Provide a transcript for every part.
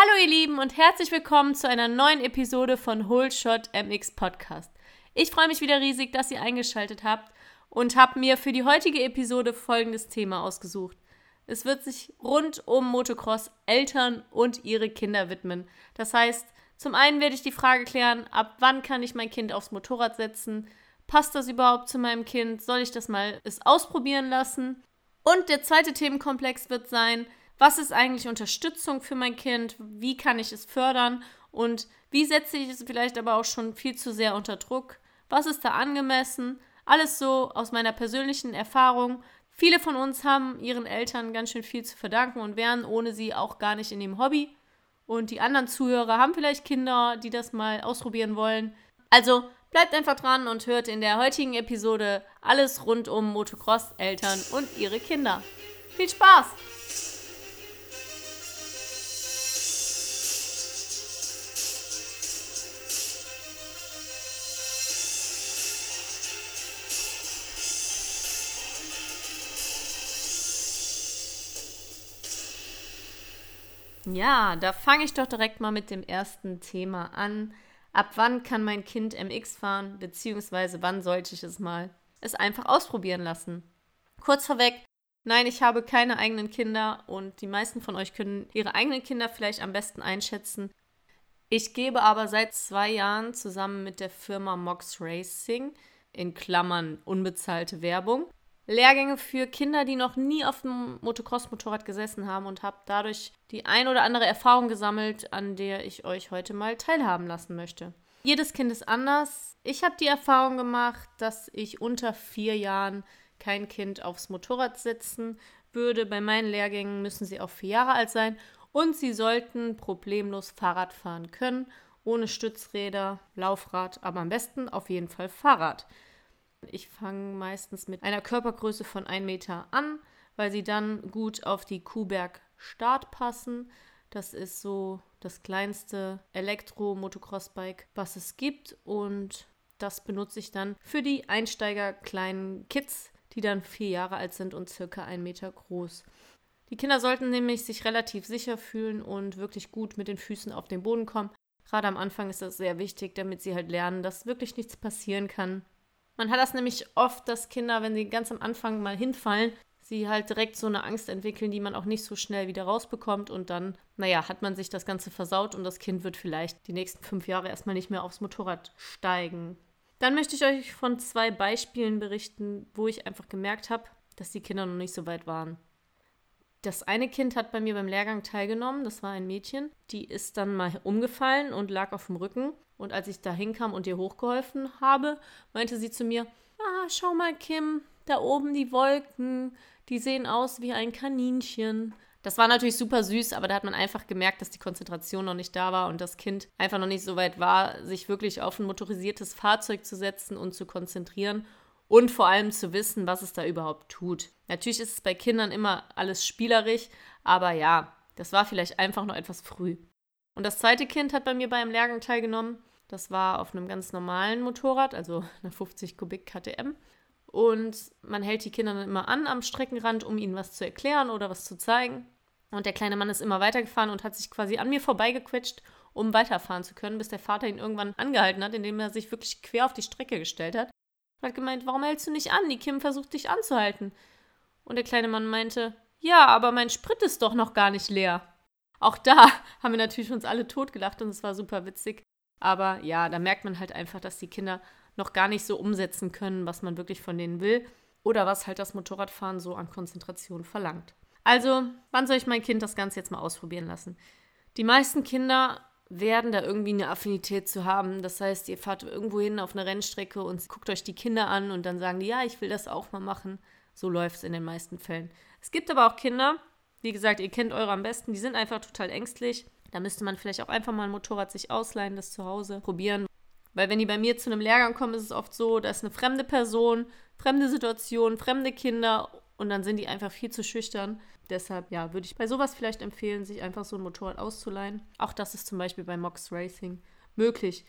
Hallo ihr Lieben und herzlich willkommen zu einer neuen Episode von Whole Shot MX Podcast. Ich freue mich wieder riesig, dass ihr eingeschaltet habt und habe mir für die heutige Episode folgendes Thema ausgesucht. Es wird sich rund um Motocross Eltern und ihre Kinder widmen. Das heißt, zum einen werde ich die Frage klären, ab wann kann ich mein Kind aufs Motorrad setzen? Passt das überhaupt zu meinem Kind? Soll ich das mal es ausprobieren lassen? Und der zweite Themenkomplex wird sein, was ist eigentlich Unterstützung für mein Kind? Wie kann ich es fördern? Und wie setze ich es vielleicht aber auch schon viel zu sehr unter Druck? Was ist da angemessen? Alles so aus meiner persönlichen Erfahrung. Viele von uns haben ihren Eltern ganz schön viel zu verdanken und wären ohne sie auch gar nicht in dem Hobby. Und die anderen Zuhörer haben vielleicht Kinder, die das mal ausprobieren wollen. Also bleibt einfach dran und hört in der heutigen Episode alles rund um Motocross, Eltern und ihre Kinder. Viel Spaß! Ja, da fange ich doch direkt mal mit dem ersten Thema an. Ab wann kann mein Kind MX fahren, beziehungsweise wann sollte ich es mal es einfach ausprobieren lassen? Kurz vorweg, nein, ich habe keine eigenen Kinder und die meisten von euch können ihre eigenen Kinder vielleicht am besten einschätzen. Ich gebe aber seit zwei Jahren zusammen mit der Firma Mox Racing, in Klammern unbezahlte Werbung, Lehrgänge für Kinder, die noch nie auf dem Motocross-Motorrad gesessen haben und habe dadurch die ein oder andere Erfahrung gesammelt, an der ich euch heute mal teilhaben lassen möchte. Jedes Kind ist anders. Ich habe die Erfahrung gemacht, dass ich unter vier Jahren kein Kind aufs Motorrad setzen würde. Bei meinen Lehrgängen müssen sie auch vier Jahre alt sein und sie sollten problemlos Fahrrad fahren können, ohne Stützräder, Laufrad, aber am besten auf jeden Fall Fahrrad. Ich fange meistens mit einer Körpergröße von 1 Meter an, weil sie dann gut auf die Kuhberg Start passen. Das ist so das kleinste Elektro-Motocross-Bike, was es gibt. Und das benutze ich dann für die Einsteiger kleinen Kids, die dann vier Jahre alt sind und circa einen Meter groß. Die Kinder sollten nämlich sich relativ sicher fühlen und wirklich gut mit den Füßen auf den Boden kommen. Gerade am Anfang ist das sehr wichtig, damit sie halt lernen, dass wirklich nichts passieren kann man hat das nämlich oft, dass Kinder, wenn sie ganz am Anfang mal hinfallen, sie halt direkt so eine Angst entwickeln, die man auch nicht so schnell wieder rausbekommt. Und dann, naja, hat man sich das Ganze versaut und das Kind wird vielleicht die nächsten fünf Jahre erstmal nicht mehr aufs Motorrad steigen. Dann möchte ich euch von zwei Beispielen berichten, wo ich einfach gemerkt habe, dass die Kinder noch nicht so weit waren. Das eine Kind hat bei mir beim Lehrgang teilgenommen, das war ein Mädchen. Die ist dann mal umgefallen und lag auf dem Rücken. Und als ich da hinkam und ihr hochgeholfen habe, meinte sie zu mir, ah, schau mal, Kim, da oben die Wolken, die sehen aus wie ein Kaninchen. Das war natürlich super süß, aber da hat man einfach gemerkt, dass die Konzentration noch nicht da war und das Kind einfach noch nicht so weit war, sich wirklich auf ein motorisiertes Fahrzeug zu setzen und zu konzentrieren und vor allem zu wissen, was es da überhaupt tut. Natürlich ist es bei Kindern immer alles spielerisch, aber ja, das war vielleicht einfach noch etwas früh. Und das zweite Kind hat bei mir beim Lehrgang teilgenommen. Das war auf einem ganz normalen Motorrad, also einer 50 Kubik KTM. Und man hält die Kinder dann immer an am Streckenrand, um ihnen was zu erklären oder was zu zeigen. Und der kleine Mann ist immer weitergefahren und hat sich quasi an mir vorbeigequetscht, um weiterfahren zu können, bis der Vater ihn irgendwann angehalten hat, indem er sich wirklich quer auf die Strecke gestellt hat und hat gemeint, warum hältst du nicht an? Die Kim versucht dich anzuhalten. Und der kleine Mann meinte, ja, aber mein Sprit ist doch noch gar nicht leer. Auch da haben wir natürlich uns alle totgelacht und es war super witzig. Aber ja, da merkt man halt einfach, dass die Kinder noch gar nicht so umsetzen können, was man wirklich von denen will oder was halt das Motorradfahren so an Konzentration verlangt. Also, wann soll ich mein Kind das Ganze jetzt mal ausprobieren lassen? Die meisten Kinder werden da irgendwie eine Affinität zu haben. Das heißt, ihr fahrt irgendwo hin auf eine Rennstrecke und guckt euch die Kinder an und dann sagen die, ja, ich will das auch mal machen. So läuft es in den meisten Fällen. Es gibt aber auch Kinder, wie gesagt, ihr kennt eure am besten, die sind einfach total ängstlich. Da müsste man vielleicht auch einfach mal ein Motorrad sich ausleihen, das zu Hause probieren. Weil wenn die bei mir zu einem Lehrgang kommen, ist es oft so, da ist eine fremde Person, fremde Situation, fremde Kinder und dann sind die einfach viel zu schüchtern. Deshalb, ja, würde ich bei sowas vielleicht empfehlen, sich einfach so ein Motorrad auszuleihen. Auch das ist zum Beispiel bei Mox Racing möglich.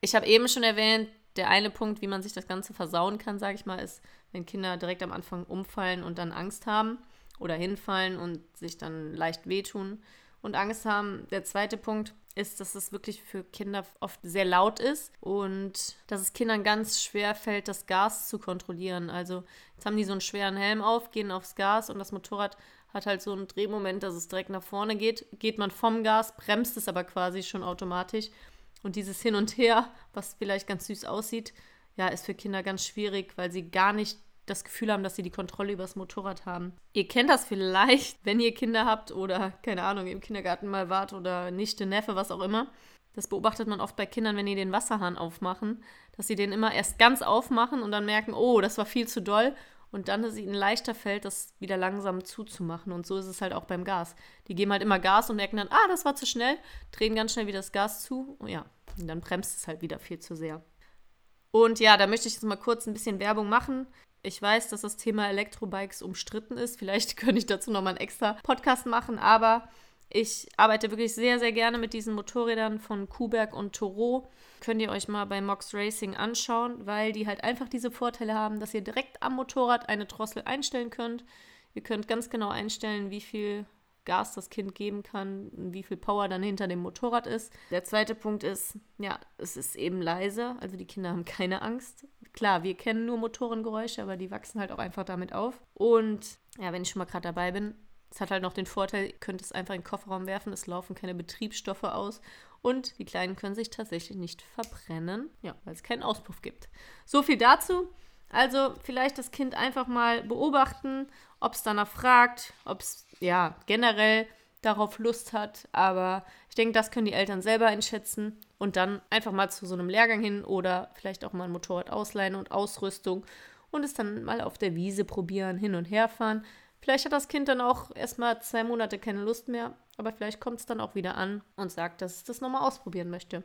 Ich habe eben schon erwähnt, der eine Punkt, wie man sich das Ganze versauen kann, sage ich mal, ist, wenn Kinder direkt am Anfang umfallen und dann Angst haben oder hinfallen und sich dann leicht wehtun und Angst haben. Der zweite Punkt ist, dass es wirklich für Kinder oft sehr laut ist und dass es Kindern ganz schwer fällt, das Gas zu kontrollieren. Also jetzt haben die so einen schweren Helm auf, gehen aufs Gas und das Motorrad hat halt so einen Drehmoment, dass es direkt nach vorne geht. Geht man vom Gas, bremst es aber quasi schon automatisch. Und dieses Hin und Her, was vielleicht ganz süß aussieht, ja, ist für Kinder ganz schwierig, weil sie gar nicht das Gefühl haben, dass sie die Kontrolle über das Motorrad haben. Ihr kennt das vielleicht, wenn ihr Kinder habt oder, keine Ahnung, im Kindergarten mal wart oder Nichte, Neffe, was auch immer. Das beobachtet man oft bei Kindern, wenn die den Wasserhahn aufmachen, dass sie den immer erst ganz aufmachen und dann merken, oh, das war viel zu doll. Und dann ist es ihnen leichter fällt, das wieder langsam zuzumachen. Und so ist es halt auch beim Gas. Die geben halt immer Gas und merken dann, ah, das war zu schnell, drehen ganz schnell wieder das Gas zu. Und ja, und dann bremst es halt wieder viel zu sehr. Und ja, da möchte ich jetzt mal kurz ein bisschen Werbung machen. Ich weiß, dass das Thema Elektrobikes umstritten ist. Vielleicht könnte ich dazu nochmal einen extra Podcast machen, aber ich arbeite wirklich sehr, sehr gerne mit diesen Motorrädern von Kuberg und Toro. Könnt ihr euch mal bei Mox Racing anschauen, weil die halt einfach diese Vorteile haben, dass ihr direkt am Motorrad eine Drossel einstellen könnt. Ihr könnt ganz genau einstellen, wie viel Gas das Kind geben kann, wie viel Power dann hinter dem Motorrad ist. Der zweite Punkt ist, ja, es ist eben leise, also die Kinder haben keine Angst. Klar, wir kennen nur Motorengeräusche, aber die wachsen halt auch einfach damit auf. Und ja, wenn ich schon mal gerade dabei bin, es hat halt noch den Vorteil, ihr könnt es einfach in den Kofferraum werfen, es laufen keine Betriebsstoffe aus und die Kleinen können sich tatsächlich nicht verbrennen, ja, weil es keinen Auspuff gibt. So viel dazu. Also vielleicht das Kind einfach mal beobachten, ob es danach fragt, ob es ja generell darauf Lust hat. Aber ich denke, das können die Eltern selber einschätzen und dann einfach mal zu so einem Lehrgang hin oder vielleicht auch mal ein Motorrad ausleihen und Ausrüstung und es dann mal auf der Wiese probieren, hin und her fahren. Vielleicht hat das Kind dann auch erstmal zwei Monate keine Lust mehr, aber vielleicht kommt es dann auch wieder an und sagt, dass es das nochmal ausprobieren möchte.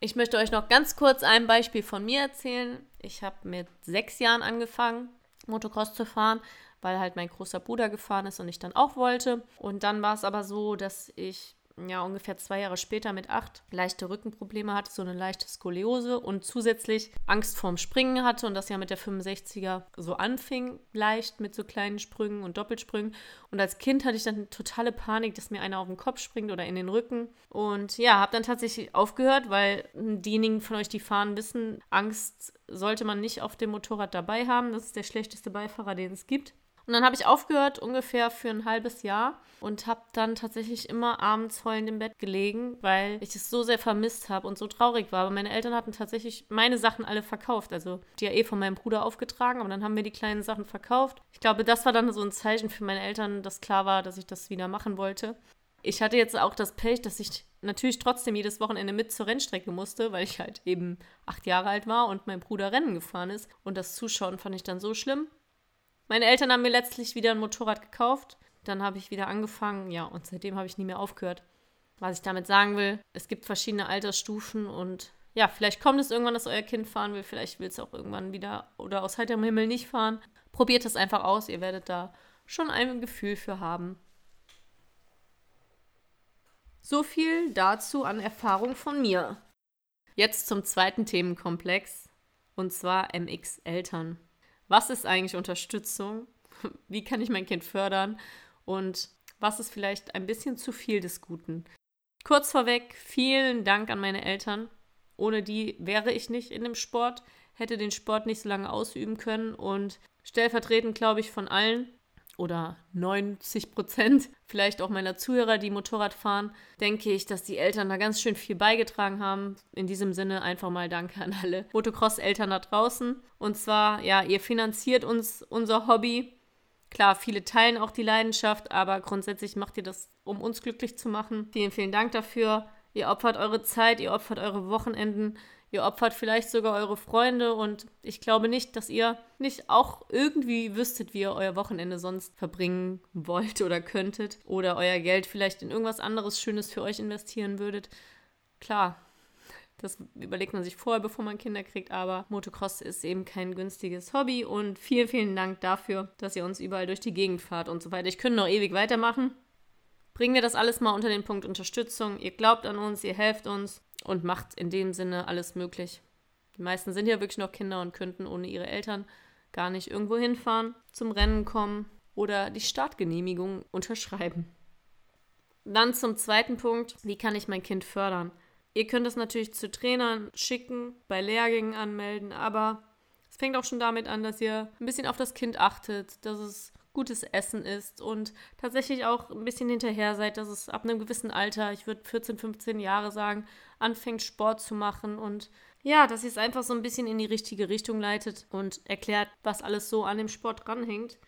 Ich möchte euch noch ganz kurz ein Beispiel von mir erzählen. Ich habe mit sechs Jahren angefangen, Motocross zu fahren, weil halt mein großer Bruder gefahren ist und ich dann auch wollte. Und dann war es aber so, dass ich ja ungefähr zwei Jahre später mit acht leichte Rückenprobleme hatte, so eine leichte Skoliose und zusätzlich Angst vorm Springen hatte und das ja mit der 65er so anfing, leicht mit so kleinen Sprüngen und Doppelsprüngen. Und als Kind hatte ich dann totale Panik, dass mir einer auf den Kopf springt oder in den Rücken. Und ja, habe dann tatsächlich aufgehört, weil diejenigen von euch, die fahren, wissen, Angst sollte man nicht auf dem Motorrad dabei haben. Das ist der schlechteste Beifahrer, den es gibt. Und dann habe ich aufgehört, ungefähr für ein halbes Jahr und habe dann tatsächlich immer abends heulend im Bett gelegen, weil ich es so sehr vermisst habe und so traurig war. Aber meine Eltern hatten tatsächlich meine Sachen alle verkauft. Also die ja eh von meinem Bruder aufgetragen, aber dann haben wir die kleinen Sachen verkauft. Ich glaube, das war dann so ein Zeichen für meine Eltern, dass klar war, dass ich das wieder machen wollte. Ich hatte jetzt auch das Pech, dass ich natürlich trotzdem jedes Wochenende mit zur Rennstrecke musste, weil ich halt eben acht Jahre alt war und mein Bruder Rennen gefahren ist. Und das Zuschauen fand ich dann so schlimm. Meine Eltern haben mir letztlich wieder ein Motorrad gekauft. Dann habe ich wieder angefangen, ja, und seitdem habe ich nie mehr aufgehört. Was ich damit sagen will, es gibt verschiedene Altersstufen und ja, vielleicht kommt es irgendwann, dass euer Kind fahren will, vielleicht will es auch irgendwann wieder oder aus heiterem Himmel nicht fahren. Probiert es einfach aus, ihr werdet da schon ein Gefühl für haben. So viel dazu an Erfahrung von mir. Jetzt zum zweiten Themenkomplex, und zwar MX Eltern was ist eigentlich Unterstützung? Wie kann ich mein Kind fördern? Und was ist vielleicht ein bisschen zu viel des Guten? Kurz vorweg, vielen Dank an meine Eltern. Ohne die wäre ich nicht in dem Sport, hätte den Sport nicht so lange ausüben können und stellvertretend, glaube ich, von allen oder 90 Prozent vielleicht auch meiner Zuhörer, die Motorrad fahren, denke ich, dass die Eltern da ganz schön viel beigetragen haben. In diesem Sinne einfach mal Danke an alle Motocross-Eltern da draußen. Und zwar, ja, ihr finanziert uns unser Hobby. Klar, viele teilen auch die Leidenschaft, aber grundsätzlich macht ihr das, um uns glücklich zu machen. Vielen, vielen Dank dafür. Ihr opfert eure Zeit, ihr opfert eure Wochenenden Ihr opfert vielleicht sogar eure Freunde und ich glaube nicht, dass ihr nicht auch irgendwie wüsstet, wie ihr euer Wochenende sonst verbringen wollt oder könntet oder euer Geld vielleicht in irgendwas anderes Schönes für euch investieren würdet. Klar, das überlegt man sich vorher, bevor man Kinder kriegt, aber Motocross ist eben kein günstiges Hobby und vielen, vielen Dank dafür, dass ihr uns überall durch die Gegend fahrt und so weiter. Ich könnte noch ewig weitermachen. Bringen wir das alles mal unter den Punkt Unterstützung. Ihr glaubt an uns, ihr helft uns und macht in dem Sinne alles möglich. Die meisten sind ja wirklich noch Kinder und könnten ohne ihre Eltern gar nicht irgendwo hinfahren, zum Rennen kommen oder die Startgenehmigung unterschreiben. Dann zum zweiten Punkt, wie kann ich mein Kind fördern? Ihr könnt es natürlich zu Trainern schicken, bei Lehrgängen anmelden, aber es fängt auch schon damit an, dass ihr ein bisschen auf das Kind achtet, dass es gutes Essen ist und tatsächlich auch ein bisschen hinterher seid, dass es ab einem gewissen Alter, ich würde 14, 15 Jahre sagen, anfängt Sport zu machen und ja, dass ihr es einfach so ein bisschen in die richtige Richtung leitet und erklärt, was alles so an dem Sport dranhängt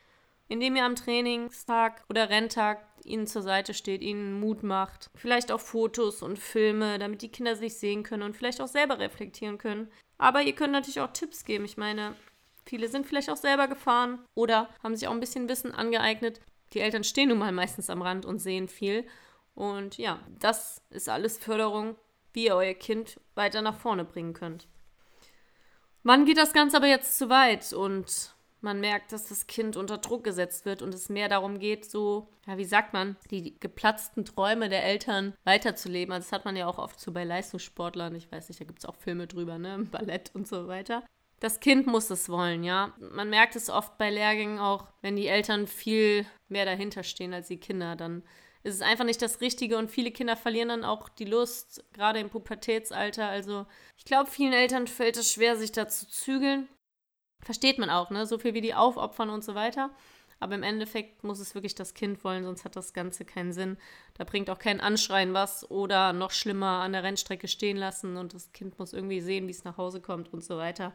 indem ihr am Trainingstag oder Renntag ihnen zur Seite steht, ihnen Mut macht. Vielleicht auch Fotos und Filme, damit die Kinder sich sehen können und vielleicht auch selber reflektieren können. Aber ihr könnt natürlich auch Tipps geben. Ich meine, viele sind vielleicht auch selber gefahren oder haben sich auch ein bisschen Wissen angeeignet. Die Eltern stehen nun mal meistens am Rand und sehen viel. Und ja, das ist alles Förderung, wie ihr euer Kind weiter nach vorne bringen könnt. Wann geht das Ganze aber jetzt zu weit? Und man merkt, dass das Kind unter Druck gesetzt wird und es mehr darum geht, so, ja, wie sagt man, die geplatzten Träume der Eltern weiterzuleben. Also das hat man ja auch oft so bei Leistungssportlern, ich weiß nicht, da gibt es auch Filme drüber, ne, Ballett und so weiter. Das Kind muss es wollen, ja. Man merkt es oft bei Lehrgängen auch, wenn die Eltern viel mehr dahinter stehen als die Kinder, dann ist es einfach nicht das Richtige und viele Kinder verlieren dann auch die Lust, gerade im Pubertätsalter. Also ich glaube, vielen Eltern fällt es schwer, sich da zu zügeln. Versteht man auch, ne? So viel wie die aufopfern und so weiter. Aber im Endeffekt muss es wirklich das Kind wollen, sonst hat das Ganze keinen Sinn. Da bringt auch kein Anschreien was oder noch schlimmer an der Rennstrecke stehen lassen und das Kind muss irgendwie sehen, wie es nach Hause kommt und so weiter.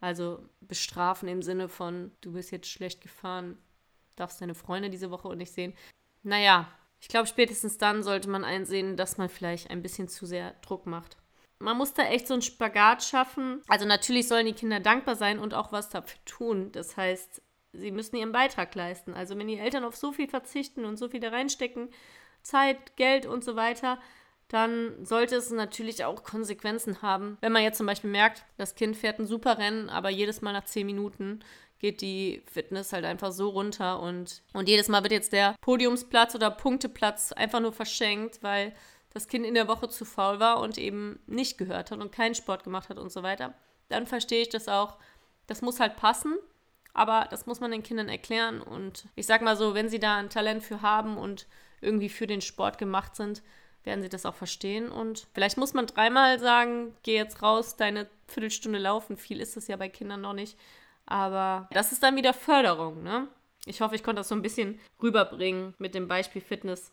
Also bestrafen im Sinne von, du bist jetzt schlecht gefahren, darfst deine Freunde diese Woche nicht sehen. Naja, ich glaube, spätestens dann sollte man einsehen, dass man vielleicht ein bisschen zu sehr Druck macht man muss da echt so einen Spagat schaffen. Also natürlich sollen die Kinder dankbar sein und auch was dafür tun. Das heißt, sie müssen ihren Beitrag leisten. Also wenn die Eltern auf so viel verzichten und so viel da reinstecken, Zeit, Geld und so weiter, dann sollte es natürlich auch Konsequenzen haben. Wenn man jetzt zum Beispiel merkt, das Kind fährt ein super Rennen, aber jedes Mal nach zehn Minuten geht die Fitness halt einfach so runter und, und jedes Mal wird jetzt der Podiumsplatz oder Punkteplatz einfach nur verschenkt, weil das Kind in der Woche zu faul war und eben nicht gehört hat und keinen Sport gemacht hat und so weiter, dann verstehe ich das auch. Das muss halt passen, aber das muss man den Kindern erklären. Und ich sag mal so, wenn sie da ein Talent für haben und irgendwie für den Sport gemacht sind, werden sie das auch verstehen. Und vielleicht muss man dreimal sagen, geh jetzt raus, deine Viertelstunde laufen. Viel ist es ja bei Kindern noch nicht. Aber das ist dann wieder Förderung, ne? Ich hoffe, ich konnte das so ein bisschen rüberbringen mit dem Beispiel Fitness.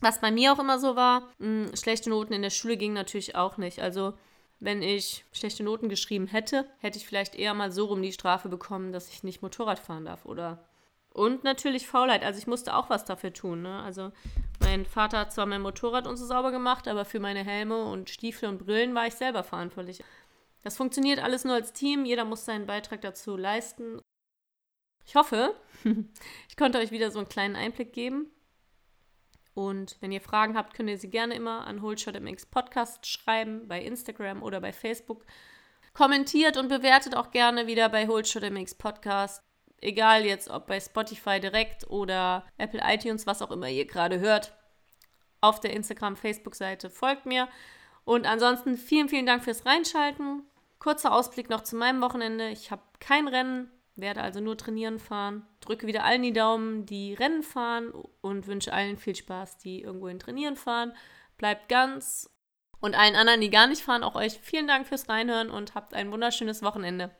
Was bei mir auch immer so war, mh, hm, schlechte Noten in der Schule gingen natürlich auch nicht. Also wenn ich schlechte Noten geschrieben hätte, hätte ich vielleicht eher mal so rum die Strafe bekommen, dass ich nicht Motorrad fahren darf oder und natürlich Faulheit. Also ich musste auch was dafür tun. Ne? Also mein Vater hat zwar mein Motorrad und so sauber gemacht, aber für meine Helme und Stiefel und Brillen war ich selber verantwortlich. Das funktioniert alles nur als Team. Jeder muss seinen Beitrag dazu leisten. Ich hoffe, ich konnte euch wieder so einen kleinen Einblick geben. Und wenn ihr Fragen habt, könnt ihr sie gerne immer an HoldShotMX Podcast schreiben, bei Instagram oder bei Facebook. Kommentiert und bewertet auch gerne wieder bei HoldShotMX Podcast. Egal jetzt, ob bei Spotify direkt oder Apple iTunes, was auch immer ihr gerade hört. Auf der Instagram, Facebook-Seite folgt mir. Und ansonsten vielen, vielen Dank fürs Reinschalten. Kurzer Ausblick noch zu meinem Wochenende. Ich habe kein Rennen werde also nur trainieren fahren. Drücke wieder allen die Daumen, die Rennen fahren und wünsche allen viel Spaß, die irgendwohin trainieren fahren. Bleibt ganz und allen anderen, die gar nicht fahren, auch euch vielen Dank fürs Reinhören und habt ein wunderschönes Wochenende.